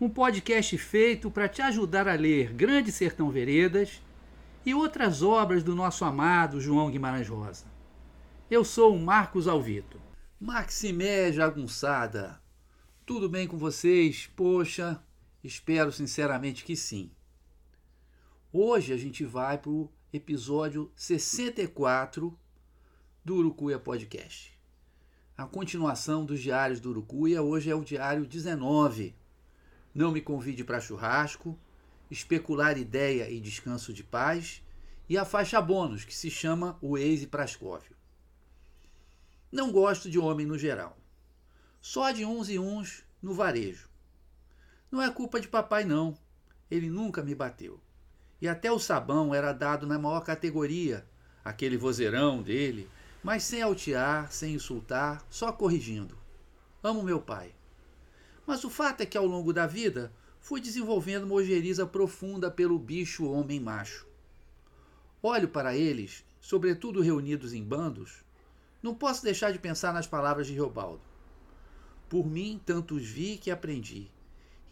Um podcast feito para te ajudar a ler Grande Sertão Veredas e outras obras do nosso amado João Guimarães Rosa. Eu sou o Marcos Alvito. Maximé Jagunçada, tudo bem com vocês? Poxa, espero sinceramente que sim. Hoje a gente vai para o episódio 64 do Urucuia Podcast a continuação dos diários do Urucuia. Hoje é o diário 19. Não me convide para churrasco, especular ideia e descanso de paz, e a faixa bônus, que se chama o ex Prascóvio. Não gosto de homem no geral. Só de uns e uns no varejo. Não é culpa de papai, não. Ele nunca me bateu. E até o sabão era dado na maior categoria, aquele vozeirão dele, mas sem altear, sem insultar, só corrigindo. Amo meu pai. Mas o fato é que ao longo da vida fui desenvolvendo uma ojeriza profunda pelo bicho homem macho. Olho para eles, sobretudo reunidos em bandos, não posso deixar de pensar nas palavras de Reobaldo. Por mim, tantos vi que aprendi.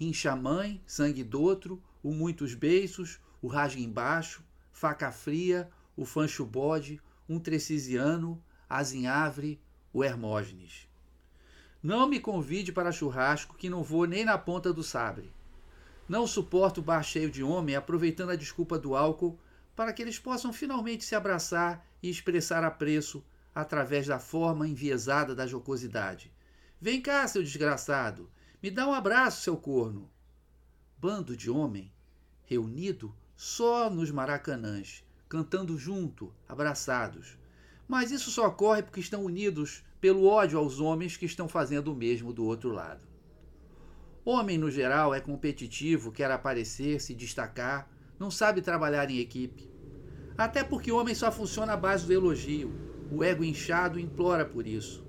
Rincha mãe, sangue do o muitos beiços, o rasga embaixo, faca fria, o fancho bode, um trecisiano, azinhavre, o Hermógenes. Não me convide para churrasco que não vou nem na ponta do sabre. Não suporto bar cheio de homem aproveitando a desculpa do álcool para que eles possam finalmente se abraçar e expressar apreço através da forma enviesada da jocosidade. Vem cá, seu desgraçado, me dá um abraço, seu corno. Bando de homem reunido só nos maracanãs, cantando junto, abraçados. Mas isso só ocorre porque estão unidos pelo ódio aos homens que estão fazendo o mesmo do outro lado. Homem, no geral, é competitivo, quer aparecer, se destacar, não sabe trabalhar em equipe. Até porque homem só funciona à base do elogio. O ego inchado implora por isso.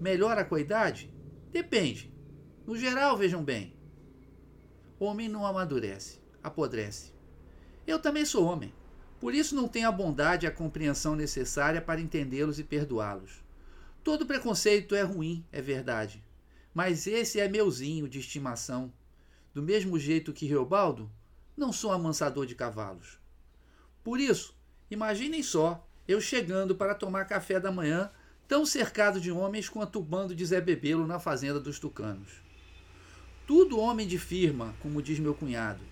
Melhora com a idade? Depende. No geral, vejam bem. Homem não amadurece, apodrece. Eu também sou homem. Por isso não tenho a bondade e a compreensão necessária para entendê-los e perdoá-los. Todo preconceito é ruim, é verdade. Mas esse é meuzinho de estimação. Do mesmo jeito que Reobaldo, não sou amansador de cavalos. Por isso, imaginem só eu chegando para tomar café da manhã, tão cercado de homens quanto o bando de Zé Bebelo na fazenda dos tucanos. Tudo homem de firma, como diz meu cunhado.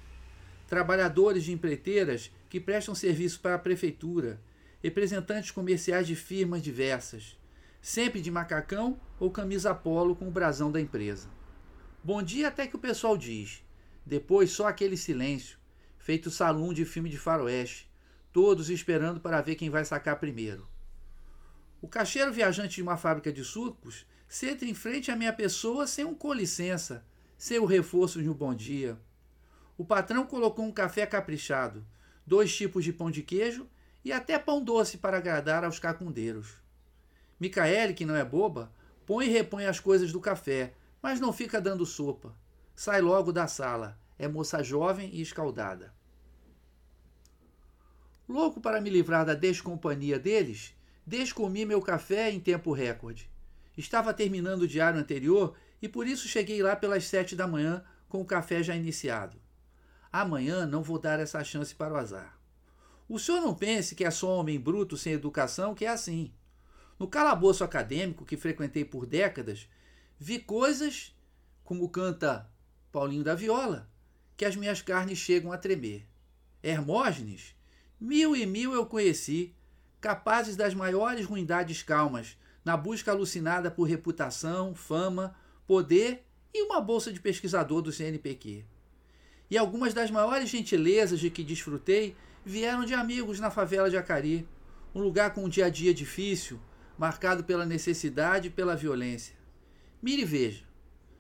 Trabalhadores de empreiteiras que prestam serviço para a prefeitura, representantes comerciais de firmas diversas, sempre de macacão ou camisa polo com o brasão da empresa. Bom dia até que o pessoal diz. Depois só aquele silêncio, feito salão de filme de faroeste, todos esperando para ver quem vai sacar primeiro. O caixeiro viajante de uma fábrica de sucos senta em frente à minha pessoa sem um com licença, sem o reforço de um bom dia. O patrão colocou um café caprichado, dois tipos de pão de queijo e até pão doce para agradar aos cacundeiros. Micaele, que não é boba, põe e repõe as coisas do café, mas não fica dando sopa. Sai logo da sala. É moça jovem e escaldada. Louco para me livrar da descompanhia deles, descomi meu café em tempo recorde. Estava terminando o diário anterior e por isso cheguei lá pelas sete da manhã com o café já iniciado. Amanhã não vou dar essa chance para o azar. O senhor não pense que é só homem bruto sem educação que é assim. No calabouço acadêmico que frequentei por décadas, vi coisas, como canta Paulinho da Viola, que as minhas carnes chegam a tremer. Hermógenes, mil e mil eu conheci, capazes das maiores ruindades calmas, na busca alucinada por reputação, fama, poder e uma bolsa de pesquisador do CNPq. E algumas das maiores gentilezas de que desfrutei vieram de amigos na favela de Acari, um lugar com um dia a dia difícil, marcado pela necessidade e pela violência. Mire e veja.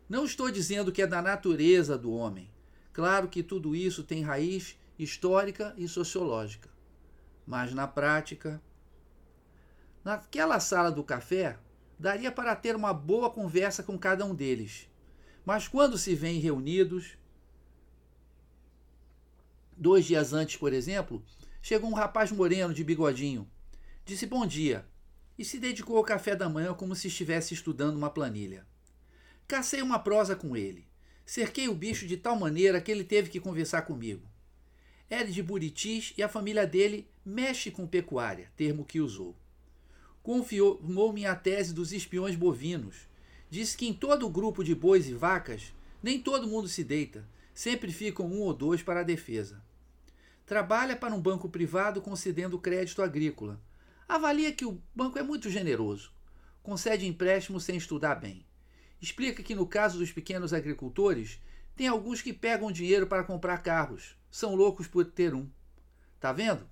Não estou dizendo que é da natureza do homem. Claro que tudo isso tem raiz histórica e sociológica. Mas na prática, naquela sala do café, daria para ter uma boa conversa com cada um deles. Mas quando se vêem reunidos, dois dias antes, por exemplo, chegou um rapaz moreno de bigodinho. Disse bom dia e se dedicou ao café da manhã como se estivesse estudando uma planilha. Cacei uma prosa com ele. Cerquei o bicho de tal maneira que ele teve que conversar comigo. É de Buritis e a família dele mexe com pecuária, termo que usou. Confirmou-me a tese dos espiões bovinos. Disse que em todo o grupo de bois e vacas, nem todo mundo se deita, sempre ficam um ou dois para a defesa. Trabalha para um banco privado concedendo crédito agrícola, Avalia que o banco é muito generoso, concede empréstimo sem estudar bem. Explica que no caso dos pequenos agricultores, tem alguns que pegam dinheiro para comprar carros, são loucos por ter um. Tá vendo?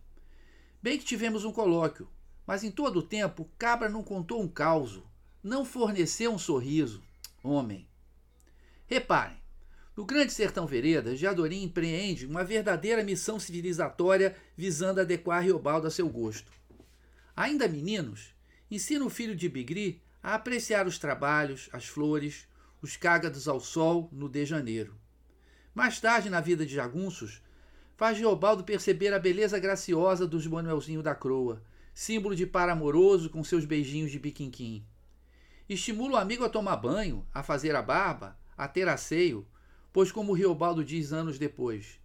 Bem que tivemos um colóquio, mas em todo o tempo Cabra não contou um caos, não forneceu um sorriso. Homem. Reparem, no Grande Sertão Veredas, Jadorim empreende uma verdadeira missão civilizatória visando adequar Riobaldo a seu gosto. Ainda meninos, ensina o filho de Bigri a apreciar os trabalhos, as flores, os cágados ao sol no de janeiro. Mais tarde, na vida de Jagunços, faz Geobaldo perceber a beleza graciosa dos Manuelzinho da Croa, símbolo de par amoroso com seus beijinhos de biquinquim. Estimula o amigo a tomar banho, a fazer a barba, a ter asseio, pois, como Riobaldo diz anos depois,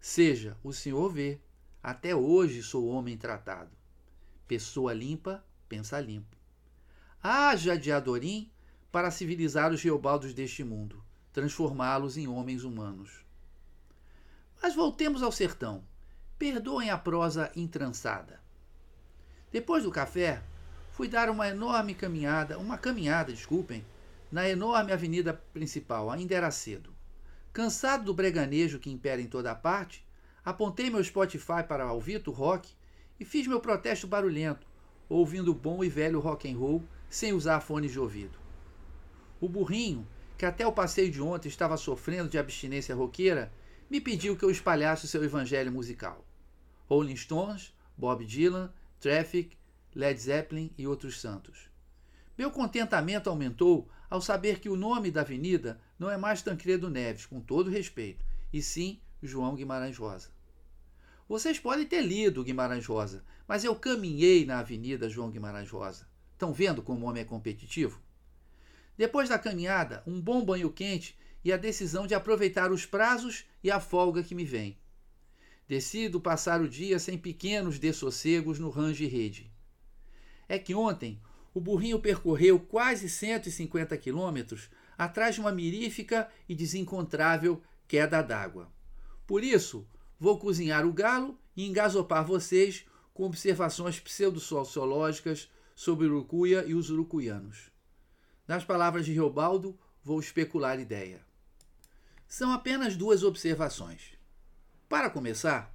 seja, o senhor vê, até hoje sou homem tratado. Pessoa limpa, pensa limpo. Haja de Adorim para civilizar os geobaldos deste mundo, transformá-los em homens humanos. Mas voltemos ao sertão. Perdoem a prosa entrançada. Depois do café, fui dar uma enorme caminhada, uma caminhada, desculpem, na enorme avenida principal, ainda era cedo. Cansado do breganejo que impera em toda a parte, apontei meu Spotify para Alvito Rock e fiz meu protesto barulhento, ouvindo bom e velho rock and roll sem usar fones de ouvido. O burrinho, que até o passeio de ontem estava sofrendo de abstinência roqueira, me pediu que eu espalhasse o seu evangelho musical. Rolling Stones, Bob Dylan, Traffic, Led Zeppelin e outros santos. Meu contentamento aumentou ao saber que o nome da avenida não é mais Tancredo Neves, com todo respeito, e sim João Guimarães Rosa. Vocês podem ter lido Guimarães Rosa, mas eu caminhei na Avenida João Guimarães Rosa. Estão vendo como o homem é competitivo? Depois da caminhada, um bom banho quente e a decisão de aproveitar os prazos e a folga que me vem. Decido passar o dia sem pequenos dessossegos no range rede. É que ontem o burrinho percorreu quase 150 quilômetros atrás de uma mirífica e desencontrável queda d'água. Por isso, Vou cozinhar o galo e engasopar vocês com observações pseudo-sociológicas sobre Urucuia e os urucuianos. Nas palavras de Riobaldo, vou especular ideia. São apenas duas observações. Para começar,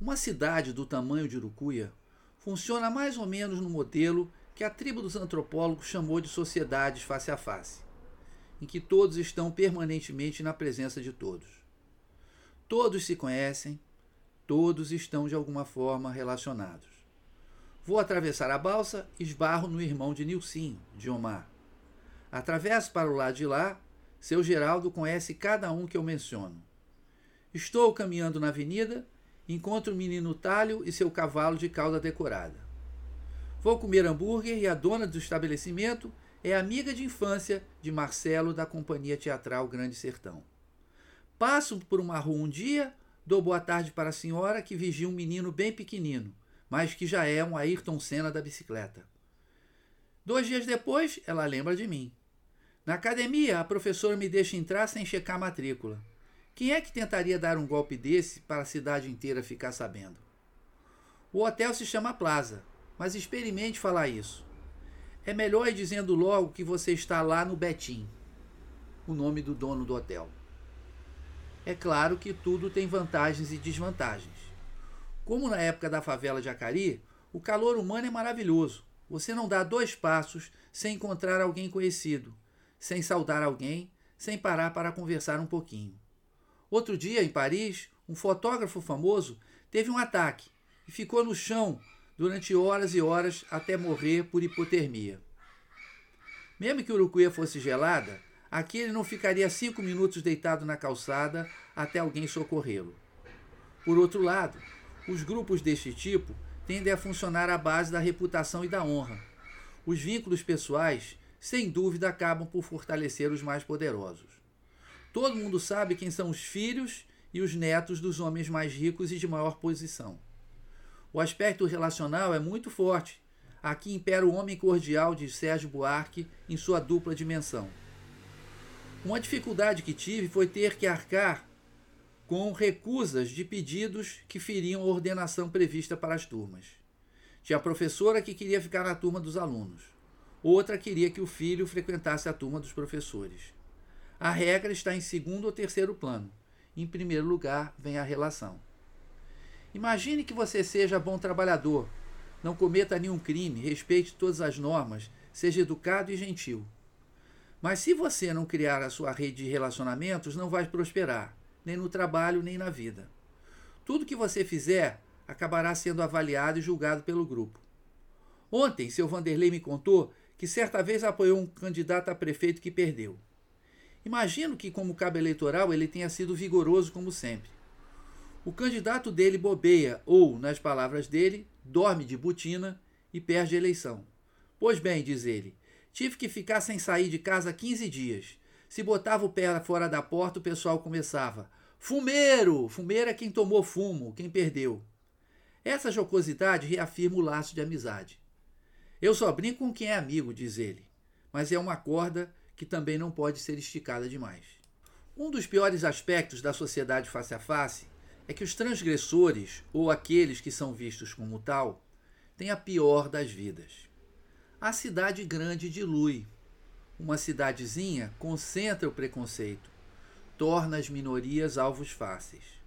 uma cidade do tamanho de Urucuia funciona mais ou menos no modelo que a tribo dos antropólogos chamou de sociedades face a face, em que todos estão permanentemente na presença de todos. Todos se conhecem, todos estão de alguma forma relacionados. Vou atravessar a balsa, esbarro no irmão de Nilcinho, de Omar. Atravesso para o lado de lá, seu Geraldo conhece cada um que eu menciono. Estou caminhando na avenida, encontro o menino Talho e seu cavalo de cauda decorada. Vou comer hambúrguer e a dona do estabelecimento é amiga de infância de Marcelo da Companhia Teatral Grande Sertão. Passo por uma rua um dia, dou boa tarde para a senhora que vigia um menino bem pequenino, mas que já é um Ayrton Senna da bicicleta. Dois dias depois, ela lembra de mim. Na academia, a professora me deixa entrar sem checar a matrícula. Quem é que tentaria dar um golpe desse para a cidade inteira ficar sabendo? O hotel se chama Plaza, mas experimente falar isso. É melhor ir dizendo logo que você está lá no Betim, o nome do dono do hotel. É claro que tudo tem vantagens e desvantagens. Como na época da favela de Acari, o calor humano é maravilhoso. Você não dá dois passos sem encontrar alguém conhecido, sem saudar alguém, sem parar para conversar um pouquinho. Outro dia, em Paris, um fotógrafo famoso teve um ataque e ficou no chão durante horas e horas até morrer por hipotermia. Mesmo que Urucuia fosse gelada, aqui ele não ficaria cinco minutos deitado na calçada até alguém socorrê-lo. Por outro lado, os grupos deste tipo tendem a funcionar à base da reputação e da honra. Os vínculos pessoais sem dúvida acabam por fortalecer os mais poderosos. Todo mundo sabe quem são os filhos e os netos dos homens mais ricos e de maior posição. O aspecto relacional é muito forte. Aqui impera o homem cordial de Sérgio Buarque em sua dupla dimensão. Uma dificuldade que tive foi ter que arcar com recusas de pedidos que feriam a ordenação prevista para as turmas. Tinha a professora que queria ficar na turma dos alunos. Outra queria que o filho frequentasse a turma dos professores. A regra está em segundo ou terceiro plano. Em primeiro lugar vem a relação. Imagine que você seja bom trabalhador, não cometa nenhum crime, respeite todas as normas, seja educado e gentil. Mas se você não criar a sua rede de relacionamentos, não vai prosperar, nem no trabalho, nem na vida. Tudo que você fizer acabará sendo avaliado e julgado pelo grupo. Ontem, seu Vanderlei me contou que certa vez apoiou um candidato a prefeito que perdeu. Imagino que, como cabo eleitoral, ele tenha sido vigoroso como sempre. O candidato dele bobeia, ou, nas palavras dele, dorme de botina e perde a eleição. Pois bem, diz ele, tive que ficar sem sair de casa 15 dias. Se botava o pé fora da porta, o pessoal começava: Fumeiro! Fumeiro é quem tomou fumo, quem perdeu. Essa jocosidade reafirma o laço de amizade. Eu só brinco com quem é amigo, diz ele, mas é uma corda que também não pode ser esticada demais. Um dos piores aspectos da sociedade face a face é que os transgressores, ou aqueles que são vistos como tal, têm a pior das vidas. A cidade grande dilui. Uma cidadezinha concentra o preconceito, torna as minorias alvos fáceis.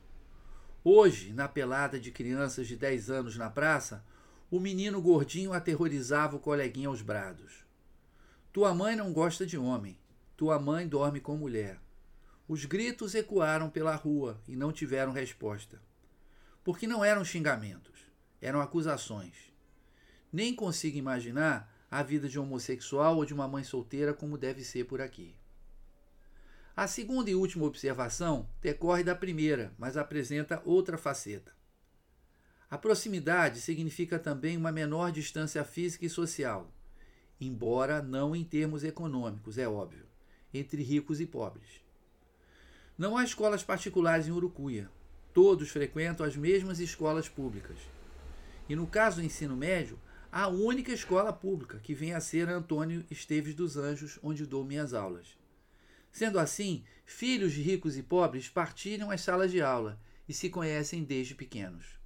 Hoje, na pelada de crianças de 10 anos na praça, o menino gordinho aterrorizava o coleguinha aos brados. Tua mãe não gosta de homem. Tua mãe dorme com mulher. Os gritos ecoaram pela rua e não tiveram resposta. Porque não eram xingamentos, eram acusações. Nem consigo imaginar a vida de um homossexual ou de uma mãe solteira como deve ser por aqui. A segunda e última observação decorre da primeira, mas apresenta outra faceta. A proximidade significa também uma menor distância física e social, embora não em termos econômicos, é óbvio, entre ricos e pobres. Não há escolas particulares em Urucuia. Todos frequentam as mesmas escolas públicas. E no caso do ensino médio, a única escola pública, que vem a ser Antônio Esteves dos Anjos, onde dou minhas aulas. Sendo assim, filhos de ricos e pobres partilham as salas de aula e se conhecem desde pequenos.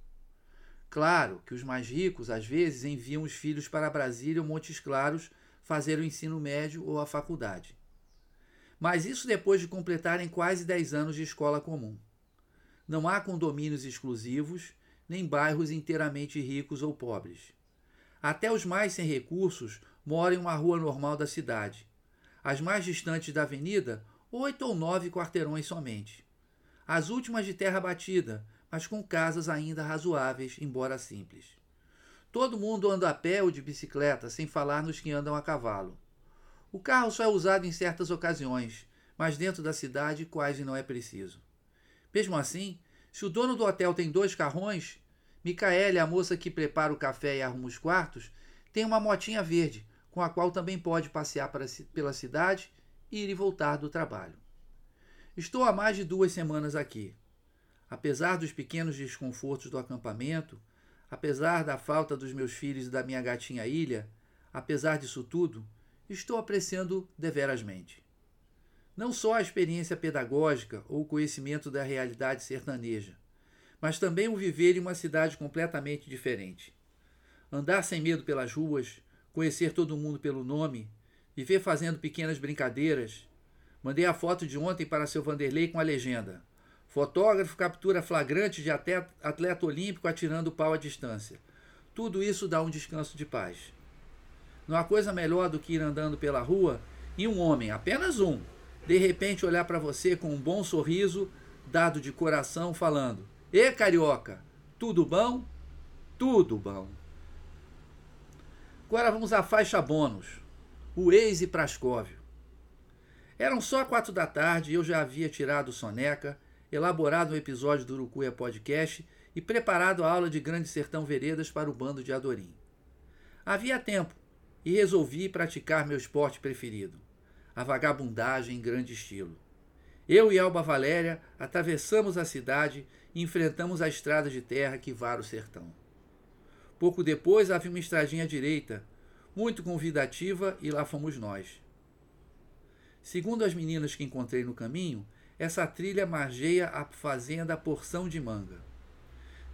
Claro que os mais ricos, às vezes, enviam os filhos para Brasília ou Montes Claros fazer o ensino médio ou a faculdade. Mas isso depois de completarem quase 10 anos de escola comum. Não há condomínios exclusivos, nem bairros inteiramente ricos ou pobres. Até os mais sem recursos moram em uma rua normal da cidade. As mais distantes da avenida, oito ou nove quarteirões somente. as últimas de terra batida, mas com casas ainda razoáveis, embora simples. Todo mundo anda a pé ou de bicicleta, sem falar nos que andam a cavalo. O carro só é usado em certas ocasiões, mas dentro da cidade quase não é preciso. Mesmo assim, se o dono do hotel tem dois carrões, Micaele, a moça que prepara o café e arruma os quartos, tem uma motinha verde, com a qual também pode passear para, pela cidade e ir e voltar do trabalho. Estou há mais de duas semanas aqui. Apesar dos pequenos desconfortos do acampamento, apesar da falta dos meus filhos e da minha gatinha Ilha, apesar disso tudo, estou apreciando deverasmente. Não só a experiência pedagógica ou o conhecimento da realidade sertaneja, mas também o viver em uma cidade completamente diferente. Andar sem medo pelas ruas, conhecer todo mundo pelo nome, viver fazendo pequenas brincadeiras. Mandei a foto de ontem para seu Vanderlei com a legenda: Fotógrafo captura flagrante de atleta, olímpico atirando pau à distância. Tudo isso dá um descanso de paz. Não há coisa melhor do que ir andando pela rua e um homem, apenas um, de repente olhar para você com um bom sorriso, dado de coração, falando: Ê carioca, tudo bom? Tudo bom. Agora vamos à faixa bônus. O Waze Prascóvio. Eram só quatro da tarde e eu já havia tirado soneca, elaborado um episódio do Urucuia Podcast e preparado a aula de Grande Sertão Veredas para o bando de Adorim. Havia tempo e resolvi praticar meu esporte preferido, a vagabundagem em grande estilo. Eu e Alba Valéria atravessamos a cidade e enfrentamos a estrada de terra que vara o sertão. Pouco depois havia uma estradinha à direita, muito convidativa, e lá fomos nós. Segundo as meninas que encontrei no caminho, essa trilha margeia a fazenda Porção de Manga.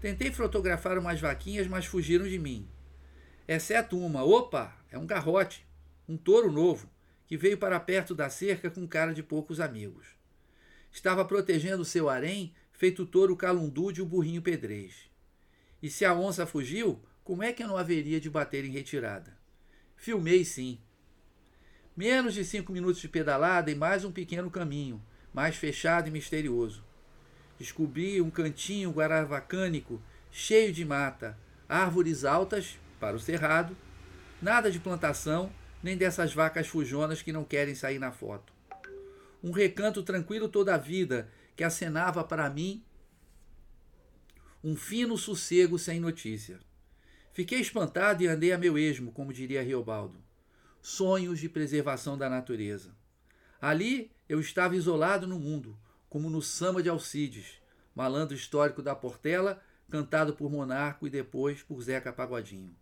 Tentei fotografar umas vaquinhas, mas fugiram de mim. Exceto uma, opa, é um garrote, um touro novo, que veio para perto da cerca com cara de poucos amigos. Estava protegendo seu harém, feito touro calundu de o burrinho pedrez. E se a onça fugiu, como é que eu não haveria de bater em retirada? Filmei sim. Menos de cinco minutos de pedalada e mais um pequeno caminho, mais fechado e misterioso. Descobri um cantinho guaravacânico cheio de mata, árvores altas para o cerrado, nada de plantação, nem dessas vacas fujonas que não querem sair na foto um recanto tranquilo toda a vida que acenava para mim um fino sossego sem notícia. Fiquei espantado e andei a meu esmo, como diria Riobaldo. Sonhos de preservação da natureza. Ali eu estava isolado no mundo, como no samba de Alcides, malandro histórico da Portela, cantado por Monarco e depois por Zeca Pagodinho.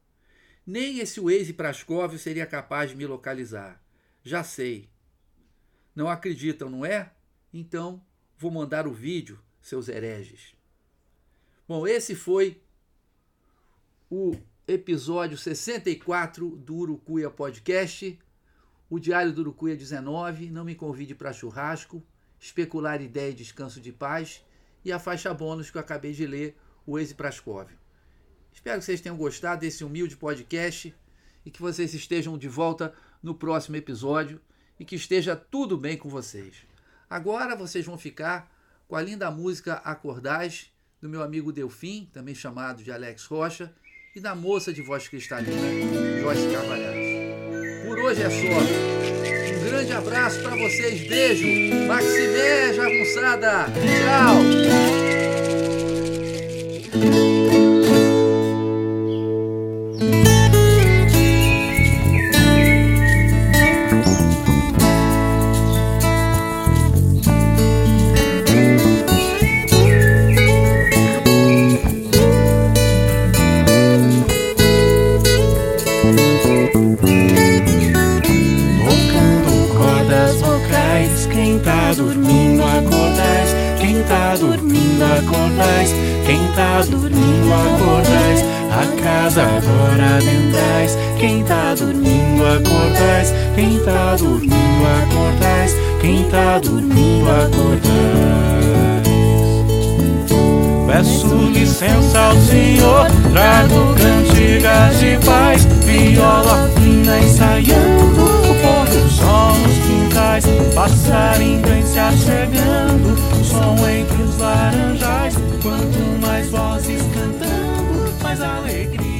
Nem esse Waze Prascovio seria capaz de me localizar. Já sei, não acreditam, não é? Então vou mandar o vídeo, seus hereges. Bom, esse foi o episódio 64 do Urucuia Podcast. O Diário do Urucuia 19. Não me convide para churrasco. Especular ideia e descanso de paz. E a faixa bônus que eu acabei de ler, o Eise Prascovio. Espero que vocês tenham gostado desse humilde podcast e que vocês estejam de volta no próximo episódio e que esteja tudo bem com vocês. Agora vocês vão ficar com a linda música Acordais, do meu amigo Delfim, também chamado de Alex Rocha, e da moça de voz cristalina, Joyce Carvalhais. Por hoje é só. Um grande abraço para vocês, beijo. Maximé Jagunçada. Tchau. Quem tá dormindo, acordais. Quem tá dormindo, acordais. Peço licença ao Senhor, trago cantigas de paz, viola fina ensaiando o pôr do sol nos quintais. passarinho vem se achegando, som entre os laranjais. Quanto mais vozes cantando, mais alegria.